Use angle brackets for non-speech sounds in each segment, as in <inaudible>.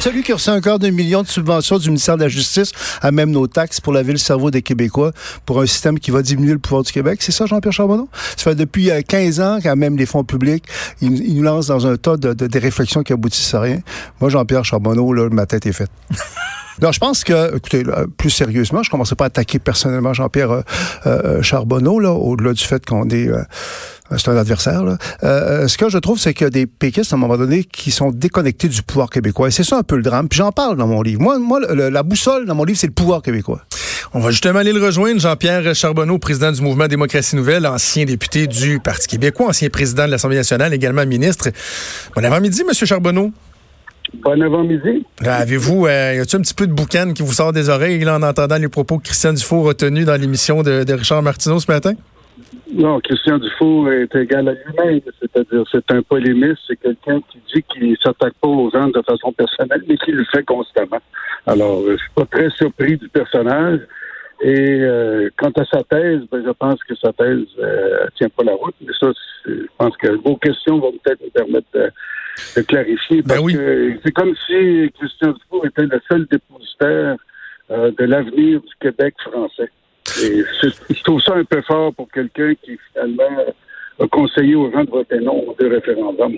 Celui qui reçoit un quart de million de subventions du ministère de la Justice à même nos taxes pour laver le cerveau des Québécois pour un système qui va diminuer le pouvoir du Québec. C'est ça, Jean-Pierre Charbonneau? Ça fait depuis 15 ans quand même les fonds publics, ils, nous lancent dans un tas de, de, réflexions qui aboutissent à rien. Moi, Jean-Pierre Charbonneau, là, ma tête est faite. <laughs> Non, je pense que, écoutez, plus sérieusement, je ne commencerai pas à attaquer personnellement Jean-Pierre euh, euh, Charbonneau, là, au-delà du fait qu'on est euh, c'est un adversaire. Là. ce que je trouve, c'est qu'il y a des péquistes, à un moment donné, qui sont déconnectés du pouvoir québécois. Et c'est ça un peu le drame. Puis j'en parle dans mon livre. Moi, moi la boussole dans mon livre, c'est le pouvoir québécois. On va justement aller le rejoindre, Jean-Pierre Charbonneau, président du mouvement Démocratie Nouvelle, ancien député du Parti québécois, ancien président de l'Assemblée nationale, également ministre. Bon avant-midi, Monsieur Charbonneau. Bon avant-midi. Avez-vous, euh, y a-t-il un petit peu de boucan qui vous sort des oreilles en entendant les propos que Christian Dufault retenus dans l'émission de, Richard Martineau ce matin? Non, Christian Dufault est égal à lui-même. C'est-à-dire, c'est un polémiste, c'est quelqu'un qui dit qu'il ne s'attaque pas aux gens de façon personnelle, mais qui le fait constamment. Alors, je suis pas très surpris du personnage. Et euh, quant à sa thèse, ben, je pense que sa thèse euh, tient pas la route. Mais ça, je pense que vos questions vont peut-être nous permettre de, de clarifier. Ben que c'est comme si Christian Dufour était le seul dépositaire euh, de l'avenir du Québec français. Et je trouve ça un peu fort pour quelqu'un qui finalement a conseillé aux gens de voter non au référendum.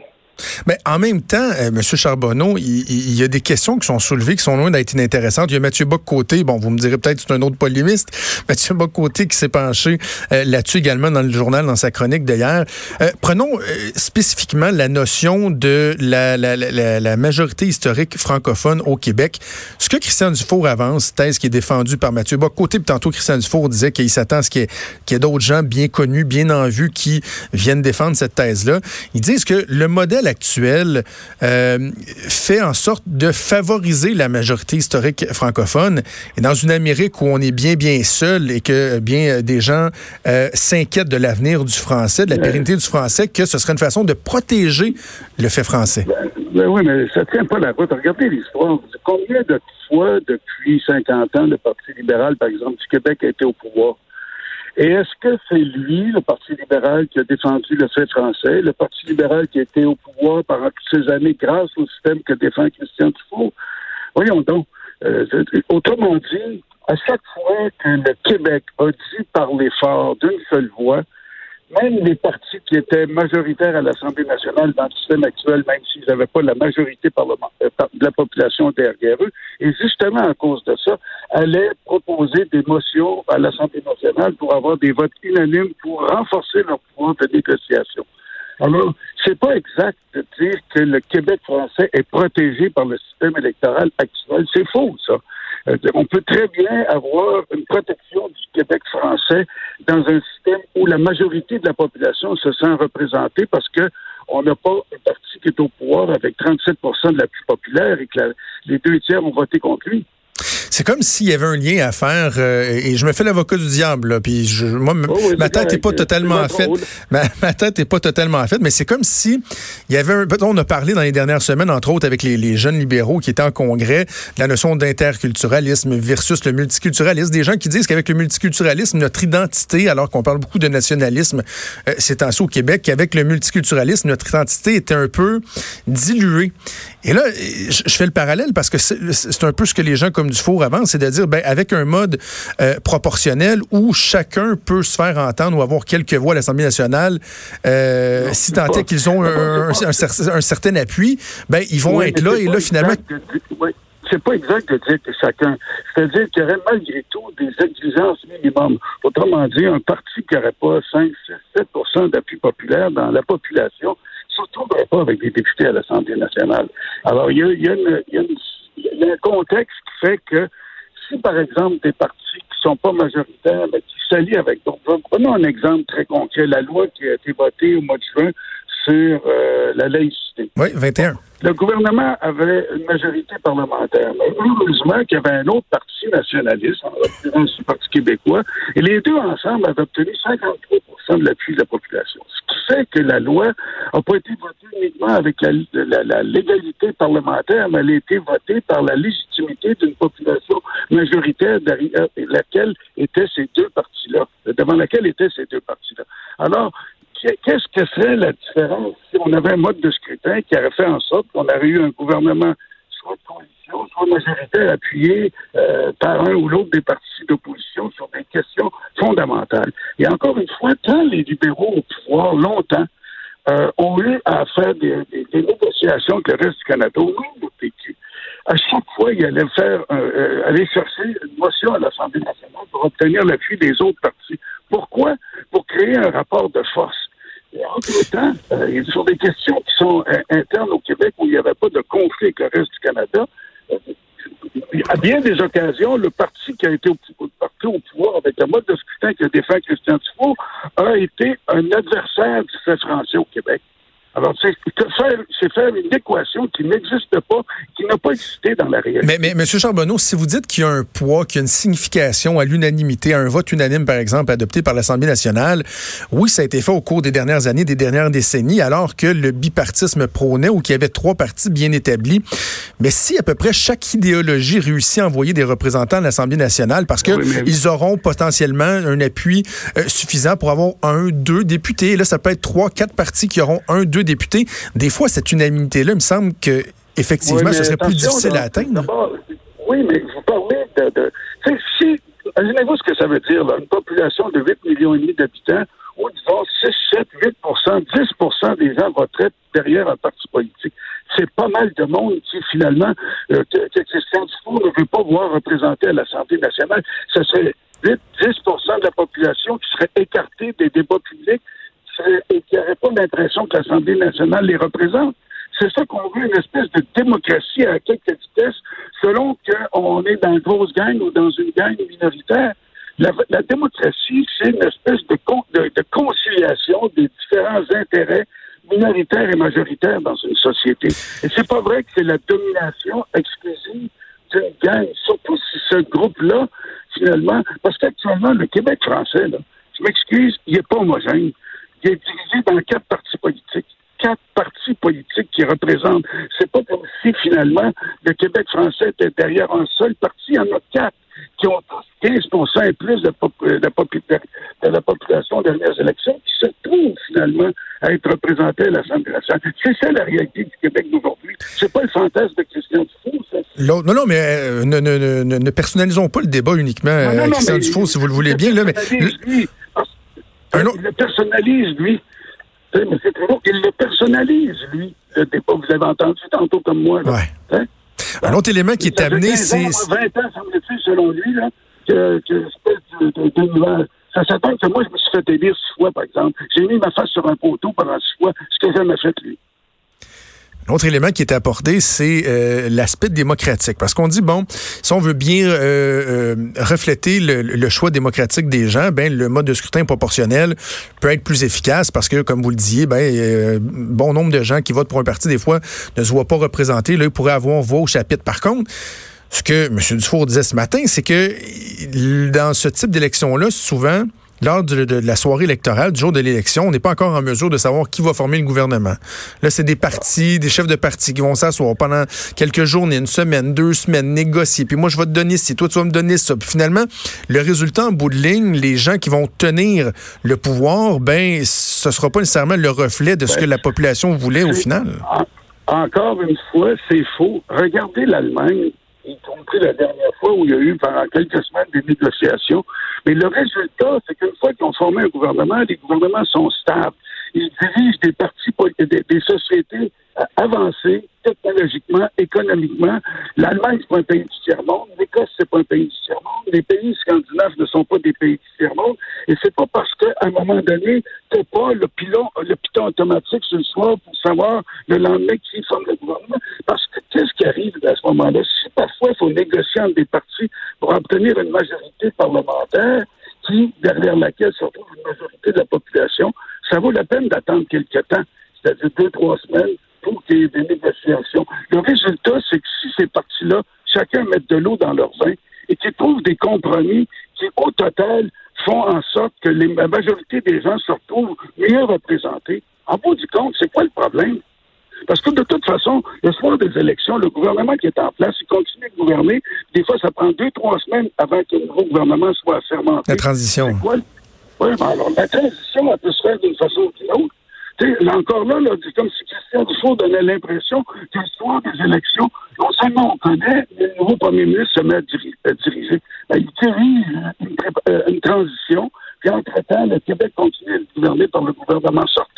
Mais en même temps, euh, M. Charbonneau, il, y a des questions qui sont soulevées qui sont loin d'être inintéressantes. Il y a Mathieu Bock-Côté, bon, vous me direz peut-être que c'est un autre polémiste, <laughs> Mathieu Bock-Côté qui s'est penché euh, là-dessus également dans le journal, dans sa chronique d'hier. Euh, prenons spécifiquement la notion de la, majorité historique francophone au Québec. Ce que Christian Dufour avance, thèse qui est défendue par Mathieu Bock-Côté, puis tantôt Christian Dufour disait qu'il s'attend à ce qu'il y ait, d'autres gens bien connus, bien en vue qui viennent défendre cette thèse-là. Ils disent que le modèle actuel euh, fait en sorte de favoriser la majorité historique francophone. Et dans une Amérique où on est bien, bien seul et que bien des gens euh, s'inquiètent de l'avenir du français, de la pérennité du français, que ce serait une façon de protéger le fait français. Ben, ben oui, mais ça ne tient pas la route. Regardez l'histoire. Combien de fois depuis 50 ans le Parti libéral, par exemple, du Québec a été au pouvoir? Et est-ce que c'est lui, le Parti libéral, qui a défendu le fait français, le Parti libéral qui a été au pouvoir pendant toutes ces années grâce au système que défend Christian Dufault? Voyons donc. Euh, autrement dit, à chaque fois que le Québec a dit parler fort d'une seule voix, même les partis qui étaient majoritaires à l'Assemblée nationale dans le système actuel, même s'ils n'avaient pas la majorité euh, de la population derrière eux, et justement à cause de ça, allaient proposer des motions à l'Assemblée nationale pour avoir des votes unanimes pour renforcer leur pouvoir de négociation. Alors, c'est pas exact de dire que le Québec français est protégé par le système électoral actuel. C'est faux, ça. Euh, on peut très bien avoir une protection du Québec français dans un système où la majorité de la population se sent représentée parce que on n'a pas un parti qui est au pouvoir avec 37% de la plus populaire et que les deux tiers ont voté contre lui. C'est comme s'il y avait un lien à faire, euh, et je me fais l'avocat du diable, là, puis je, moi, oh ma tête n'est pas totalement faite. Ma, ma, tête n'est pas totalement faite, mais c'est comme si il y avait un. On a parlé dans les dernières semaines, entre autres, avec les, les jeunes libéraux qui étaient en congrès, de la notion d'interculturalisme versus le multiculturalisme. Des gens qui disent qu'avec le multiculturalisme, notre identité, alors qu'on parle beaucoup de nationalisme, euh, c'est ainsi au Québec, qu'avec le multiculturalisme, notre identité était un peu diluée. Et là, je, fais le parallèle parce que c'est un peu ce que les gens comme Dufour avancent, c'est de dire, ben, avec un mode euh, proportionnel où chacun peut se faire entendre ou avoir quelques voix à l'Assemblée nationale, euh, si tant est qu'ils ont un, certain appui, ben, ils vont être là et là, finalement... c'est pas exact de dire que chacun. C'est-à-dire qu'il y aurait malgré tout des exigences minimum. Autrement dit, un parti qui n'aurait pas 5, 6, 7 d'appui populaire dans la population retrouverait pas avec des députés à l'Assemblée nationale. Alors, il y a, il y a, une, il y a, une, il y a un contexte qui fait que si, par exemple, des partis qui sont pas majoritaires, mais qui s'allient avec d'autres, prenons un exemple très concret, la loi qui a été votée au mois de juin sur euh, la laïcité. Oui, 21. Le gouvernement avait une majorité parlementaire, mais heureusement qu'il y avait un autre parti nationaliste, en l'occurrence le Parti québécois, et les deux ensemble avaient obtenu 53% de l'appui de la population. Que la loi n'a pas été votée uniquement avec la, légalité parlementaire, mais elle a été votée par la légitimité d'une population majoritaire derrière laquelle étaient ces deux partis-là, devant laquelle étaient ces deux partis-là. Alors, qu'est-ce que serait la différence si on avait un mode de scrutin qui aurait fait en sorte qu'on aurait eu un gouvernement soit majoritaire appuyé euh, par un ou l'autre des partis d'opposition sur des questions fondamentales. Et encore une fois, quand les libéraux au pouvoir longtemps euh, ont eu à faire des, négociations avec le reste du Canada, au nom PQ, à chaque fois, ils allaient faire, euh, aller chercher une motion à l'Assemblée nationale pour obtenir l'appui des autres partis. Pourquoi? Pour créer un rapport de force. Et en tout temps, euh, sur des questions qui sont euh, internes au Québec où il n'y avait pas de conflit avec le reste du Canada, euh, à bien des occasions, le parti qui a été au, au pouvoir avec le mode de scrutin que défend Christian Dufault a été un adversaire du français au Québec. Alors, c'est faire, une équation qui n'existe pas, qui n'a pas existé dans la réalité. Mais, mais M. Charbonneau, si vous dites qu'il y a un poids, qu'il y a une signification à l'unanimité, à un vote unanime, par exemple, adopté par l'Assemblée nationale, oui, ça a été fait au cours des dernières années, des dernières décennies, alors que le bipartisme prônait ou qu'il y avait trois partis bien établis. Mais si à peu près chaque idéologie réussit à envoyer des représentants à l'Assemblée nationale, parce que ils auront potentiellement un appui euh, suffisant pour avoir un, deux députés. Et là, ça peut être trois, quatre partis qui auront un, deux députés. Des fois, cette unanimité-là, il me semble que effectivement, ce serait plus difficile à atteindre. Oui, mais vous parlez de. de si, imaginez-vous ce que ça veut dire, là, une population de 8 millions et demi d'habitants, où disons 6, 7, 8% 10% des gens retraitent derrière un parti politique. C'est pas mal de monde qui, finalement, euh, que, que, Christian Dufour ne veut pas voir représenter à l'Assemblée nationale. Ce serait 8, 10 de la population qui serait écartée des débats publics et qui n'aurait pas l'impression que l'Assemblée nationale les représente. C'est ça qu'on veut, une espèce de démocratie à quelques vitesses, selon qu'on est dans une grosse gang ou dans une gang minoritaire. La, démocratie, c'est une espèce de, de, conciliation des différents intérêts minoritaires et majoritaires dans une société. Et c'est pas vrai que c'est la domination exclusive d'une gang, surtout si ce groupe-là, finalement, parce qu'actuellement, le Québec français, je m'excuse, il n'est pas homogène il est divisé dans quatre partis politiques. Quatre partis politiques qui représentent. C'est pas comme si finalement le Québec français était derrière un seul parti. Il y en a quatre qui ont 15 et plus de, de, la population des dernières élections qui se trouvent finalement à être représentés à l'Assemblée nationale. C'est ça la réalité du Québec d'aujourd'hui. C'est pas le fantasme de Christian Dufault. Ça. Non, non, mais euh, ne, ne, ne, personnalisons pas le débat uniquement à Christian Dufault, si vous le voulez bien. Là, mais, il le personnalise, lui. Mais c'est qu'il le personnalise, lui, le débat. Vous avez entendu tantôt comme moi. Là. Ouais. Hein? Un autre élément qui est amené, c'est... 20 ans, semble-t-il, selon lui, là, que, que de, Ça s'attend que moi, je me suis fait élire six fois, par exemple. J'ai mis ma face sur un poteau pendant six fois, ce que jamais fait, lui. L'autre élément qui est apporté, c'est euh, l'aspect démocratique. Parce qu'on dit, bon, si on veut bien euh, euh, refléter le, choix démocratique des gens, ben le mode de scrutin proportionnel peut être plus efficace parce que, comme vous le disiez, ben bon nombre de gens qui votent pour un parti, des fois, ne se voient pas représentés. Là, ils pourraient avoir voix au chapitre. Par contre, ce que M. Dufour disait ce matin, c'est que dans ce type d'élection-là, souvent, lors de, la soirée électorale, du jour de l'élection, on n'est pas encore en mesure de savoir qui va former le gouvernement. Là, c'est des partis, des chefs de partis qui vont s'asseoir pendant quelques journées, une semaine, deux semaines, négocier. Puis moi, je vais te donner ci, toi, tu vas me donner ça. Puis finalement, le résultat en bout de ligne, les gens qui vont tenir le pouvoir, ben, ce sera pas nécessairement le reflet de ce que la population voulait au final. Encore une fois, c'est faux. Regardez l'Allemagne y compris la dernière fois où il y a eu pendant quelques semaines des négociations. Mais le résultat, c'est qu'une fois qu'ils ont formé un gouvernement, les gouvernements sont stables. Ils dirigent des partis, des, des sociétés avancées technologiquement, économiquement. L'Allemagne, c'est pas un pays du tiers-monde. L'Écosse, c'est pas un pays du tiers-monde. Les pays scandinaves ne sont pas des pays du tiers-monde. Et c'est pas parce qu'à un moment donné, t'as pas le pilon, le piton automatique ce soir pour savoir le lendemain qui forme le gouvernement. Parce qu'est-ce qui arrive à ce moment-là? Si parfois il faut négocier entre des partis pour obtenir une majorité parlementaire, qui, derrière laquelle se retrouve une majorité de la population, ça vaut la peine d'attendre quelques temps, c'est-à-dire deux, trois semaines, pour qu'il y ait des négociations. Le résultat, c'est que si ces partis-là, chacun met de l'eau dans leur vin et qu'ils trouvent des compromis qui, au total, font en sorte que la majorité des gens se retrouvent mieux représentés, en bout du compte, c'est quoi le problème? Parce que de toute façon, le soir des élections, le gouvernement qui est en place, il continue de gouverner. Des fois, ça prend deux, trois semaines avant que le nouveau gouvernement soit assermenté. La transition. Oui, ben alors la transition, elle peut se faire d'une façon ou d'une autre. encore là, là comme si Christian Dufault donnait l'impression que soir des élections, non seulement on connaît, mais le nouveau premier ministre se met à, diriger. Ben, il dirige une, euh, une transition, puis entre-temps, le Québec continue à être gouverné par le gouvernement sortant.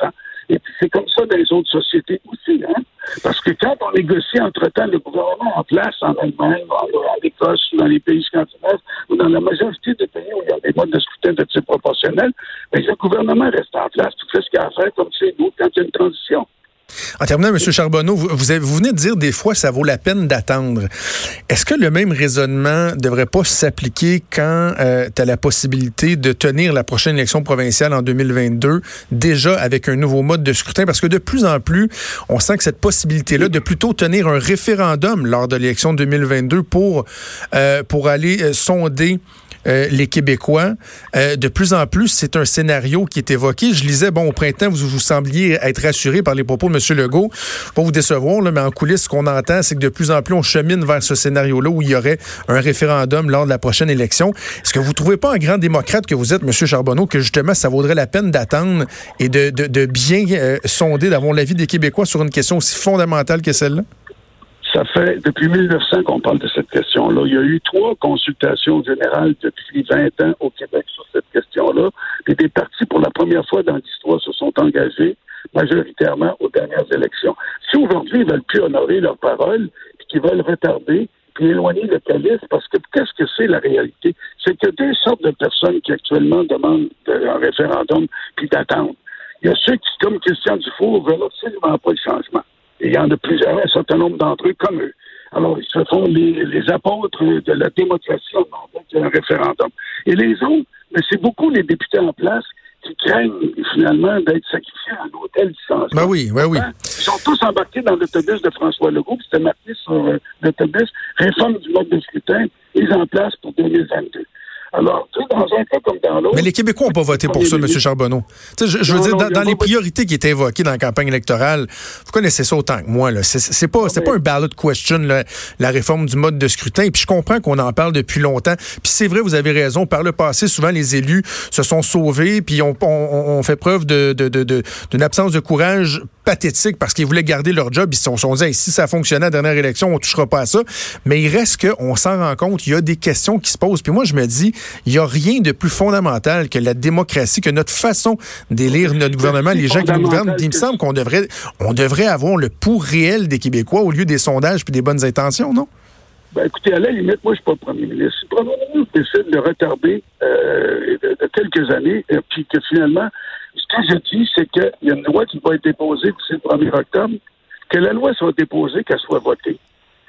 C'est comme ça dans les autres sociétés aussi. Hein? Parce que quand on négocie entre-temps le gouvernement en place en Allemagne, en, Écosse, dans les pays scandinaves, ou dans la majorité des pays où il y a des modes de scrutin de type proportionnel, bien, le gouvernement reste en place, tout fait ce qu'il a à faire comme c'est nous quand il y a une transition. En terminant, M. Charbonneau, vous, venez de dire des fois ça vaut la peine d'attendre. Est-ce que le même raisonnement ne devrait pas s'appliquer quand euh, tu as la possibilité de tenir la prochaine élection provinciale en 2022 déjà avec un nouveau mode de scrutin? Parce que de plus en plus, on sent que cette possibilité-là de plutôt tenir un référendum lors de l'élection 2022 pour, euh, pour aller euh, sonder euh, les Québécois. Euh, de plus en plus, c'est un scénario qui est évoqué. Je lisais, bon, au printemps, vous, vous sembliez être rassuré par les propos de M. Legault. Pas vous décevoir, mais en coulisses, ce qu'on entend, c'est que de plus en plus, on chemine vers ce scénario-là où il y aurait un référendum lors de la prochaine élection. Est-ce que vous ne trouvez pas, un grand démocrate que vous êtes, M. Charbonneau, que justement, ça vaudrait la peine d'attendre et de, de, bien euh, sonder, d'avoir l'avis des Québécois sur une question aussi fondamentale que celle-là? Ça fait depuis 1900 qu'on parle de cette question-là. Il y a eu trois consultations générales depuis 20 ans au Québec sur cette question-là. Et des partis, pour la première fois dans l'histoire, se sont engagés majoritairement aux dernières élections. Si aujourd'hui ils veulent plus honorer leurs paroles, puis qu'ils veulent retarder, puis éloigner le calice, parce que qu'est-ce que c'est la réalité? C'est que deux sortes de personnes qui actuellement demandent un référendum puis d'attendre. Il y a ceux qui, comme Christian Dufour, veulent absolument pas le changement il y en a plusieurs, un certain nombre d'entre eux comme eux. Alors, ils se font les, apôtres de la démocratie en un référendum. Et les autres, mais c'est beaucoup les députés en place qui craignent finalement d'être sacrifiés à l'hôtel du changement. Ben oui, ben oui. Ils sont tous embarqués dans l'autobus de François Legault, c'était marqué sur euh, l'autobus réforme du mode de scrutin, mise en place pour 2022. Alors, tu sais, dans un cas comme dans l'autre. Mais les Québécois n'ont pas voté pour ça, M. Charbonneau. je, je veux dire, dans, les priorités qui étaient évoquées dans la campagne électorale, vous connaissez ça autant que moi. C'est pas, c'est pas un ballot question, la réforme du mode de scrutin. Puis je comprends qu'on en parle depuis longtemps. Puis c'est vrai, vous avez raison. Par le passé, souvent, les élus se sont sauvés, puis on, on, fait preuve d'une de, de, de, absence de courage pathétique parce qu'ils voulaient garder leur job. Ils se sont, dit, si ça fonctionnait à la dernière élection, on touchera pas à ça. Mais il reste qu'on s'en rend compte, il y a des questions qui se posent. Puis moi, je me dis, il n'y a rien de plus fondamental que la démocratie, que notre façon d'élire notre gouvernement, les gens qui nous gouvernent. Il me semble qu'on devrait, on devrait avoir le pouls réel des Québécois au lieu des sondages puis des bonnes intentions, non? Ben, écoutez, à la limite, moi, je ne suis pas le premier ministre. Si le premier ministre décide de retarder euh, de, quelques années, et puis que finalement, ce que je dis, c'est qu'il y a une loi qui va être déposée d'ici le 1er octobre, que la loi soit déposée, qu'elle soit votée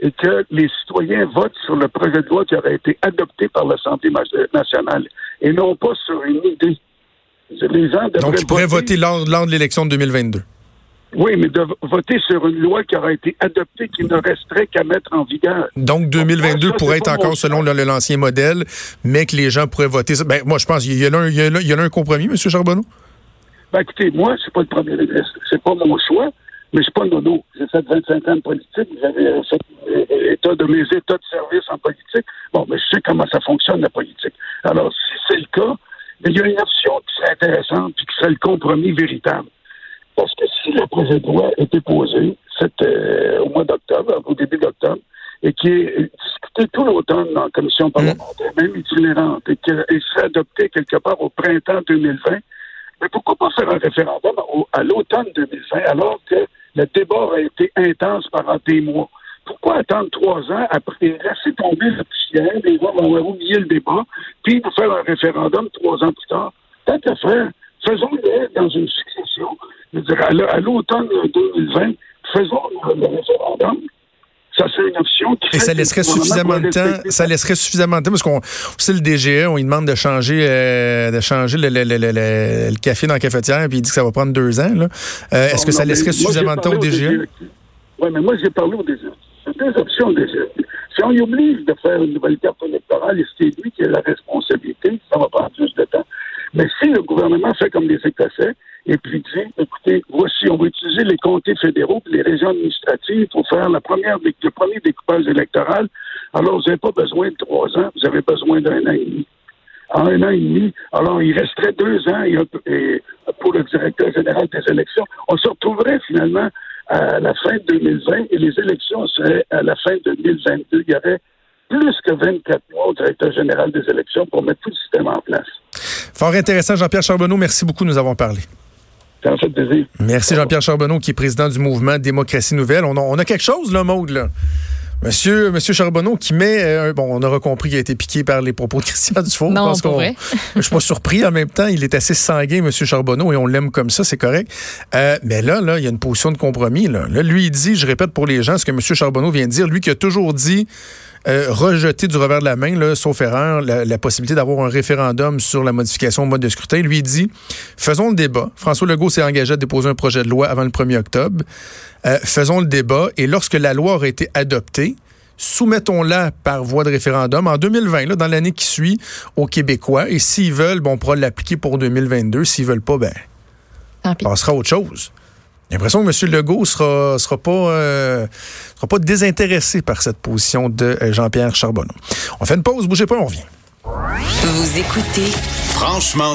et que les citoyens votent sur le projet de loi qui aurait été adopté par l'Assemblée nationale et non pas sur une idée. Les gens Donc, ils pourraient voter, lors, de l'élection de 2022. Oui, mais de voter sur une loi qui aurait été adoptée qui ne resterait qu'à mettre en vigueur. Donc 2022 pourrait être encore selon l'ancien modèle, mais que les gens pourraient voter. Ben, moi, je pense qu'il y, a un, il y a un compromis, M. Charbonneau? Ben, écoutez, moi, c'est pas le premier ministre. C'est pas mon choix. Mais je suis pas nono. J'ai fait 25 ans de politique. J'avais fait état de mes états de service en politique. Bon, mais je sais comment ça fonctionne, la politique. Alors, si c'est le cas, il y a une option qui serait intéressante et qui serait le compromis véritable. Parce que si le projet de loi est déposé euh, au mois d'octobre, au début d'octobre, et qui est discuté tout l'automne la commission parlementaire, même itinérante, et qui serait adopté quelque part au printemps 2020, mais pourquoi pas faire un référendum à l'automne 2020 alors que le débat a été intense pendant des mois? Pourquoi attendre trois ans après? Laisser tomber le poussière, les gens vont oublier le débat, puis pour faire un référendum trois ans plus tard? Tant qu'à faire, faisons-le dans une succession. Dire, à l'automne 2020, faisons le référendum ça serait une option Et ça laisserait suffisamment de temps. Ça laisserait suffisamment de temps parce qu'on aussi le DGE, on lui demande de changer euh, de changer le, le, le, le, café dans la cafetière, puis il dit que ça va prendre deux ans. Euh, Est-ce que ça laisserait suffisamment de temps au DGE? Oui, mais moi j'ai parlé au DGE. C'est deux options au DGE. Si on lui oblige de faire une nouvelle carte électorale, et c'est lui qui a la responsabilité, ça va prendre plus de temps? Mais si le gouvernement fait comme les Écossais, et puis dit, écoutez, voici, on va utiliser les comtés fédéraux et les régions administratives pour faire la première, le premier découpage électoral. Alors, vous n'avez pas besoin de trois ans, vous avez besoin d'un an et demi. en un an et demi. Alors, il resterait deux ans pour le directeur général des élections. On se retrouverait finalement à la fin de 2020 et les élections seraient à la fin de 2022. Il y aurait plus que 24 mois au directeur général des élections pour mettre tout le système en place. Fort intéressant, Jean-Pierre Charbonneau. Merci beaucoup, nous avons parlé. Ça fait plaisir. Merci Jean-Pierre Charbonneau, qui est président du mouvement Démocratie Nouvelle. On a, on a quelque chose, là, Maude, là. Monsieur, Monsieur Charbonneau qui met, euh, bon, on aura compris qu'il a été piqué par les propos de <laughs> Christian Dufour. Non, je pense <laughs> je suis pas surpris en même temps. Il est assez sanguin, Monsieur Charbonneau, et on l'aime comme ça, c'est correct. Euh, mais là, là, il y a une position de compromis. Là. là, lui, il dit, je répète pour les gens ce que Monsieur Charbonneau vient de dire, lui qui a toujours dit euh, rejeter du revers de la main, là, sauf erreur, la, possibilité d'avoir un référendum sur la modification au mode de scrutin. Lui dit, faisons le débat. François Legault s'est engagé à déposer un projet de loi avant le 1er octobre. Euh, faisons le débat et lorsque la loi aura été adoptée, soumettons-la par voie de référendum en 2020, là, dans l'année qui suit, aux Québécois. Et s'ils veulent, bon, on pourra l'appliquer pour 2022. S'ils veulent pas, ben, on passera à autre chose. J'ai l'impression que M. Legault sera, sera pas, euh, sera pas désintéressé par cette position de euh, Jean-Pierre Charbonneau. On fait une pause, bougez pas, on revient. Vous écoutez Franchement